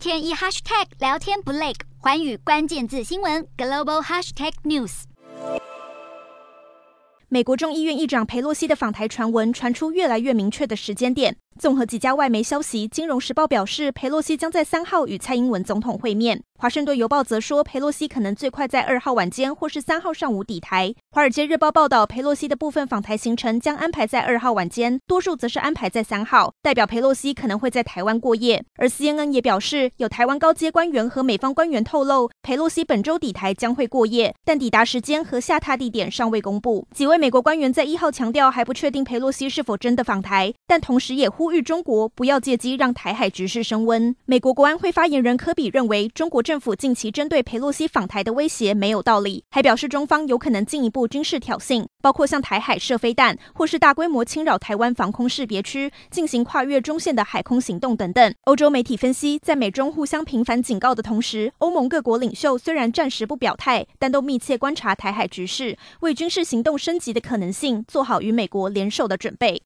天一 hashtag 聊天不累，环宇关键字新闻 global hashtag news。美国众议院议长佩洛西的访台传闻传出越来越明确的时间点。综合几家外媒消息，《金融时报》表示，佩洛西将在三号与蔡英文总统会面。《华盛顿邮报》则说，佩洛西可能最快在二号晚间或是三号上午抵台。《华尔街日报》报道，佩洛西的部分访台行程将安排在二号晚间，多数则是安排在三号，代表佩洛西可能会在台湾过夜。而 CNN 也表示，有台湾高阶官员和美方官员透露，佩洛西本周抵台将会过夜，但抵达时间和下榻地点尚未公布。几位美国官员在一号强调，还不确定佩洛西是否真的访台，但同时也呼吁中国不要借机让台海局势升温。美国国安会发言人科比认为，中国政府近期针对佩洛西访台的威胁没有道理，还表示中方有可能进一步军事挑衅，包括向台海射飞弹，或是大规模侵扰台湾防空识别区，进行跨越中线的海空行动等等。欧洲媒体分析，在美中互相频繁警告的同时，欧盟各国领袖虽然暂时不表态，但都密切观察台海局势，为军事行动升级的可能性做好与美国联手的准备。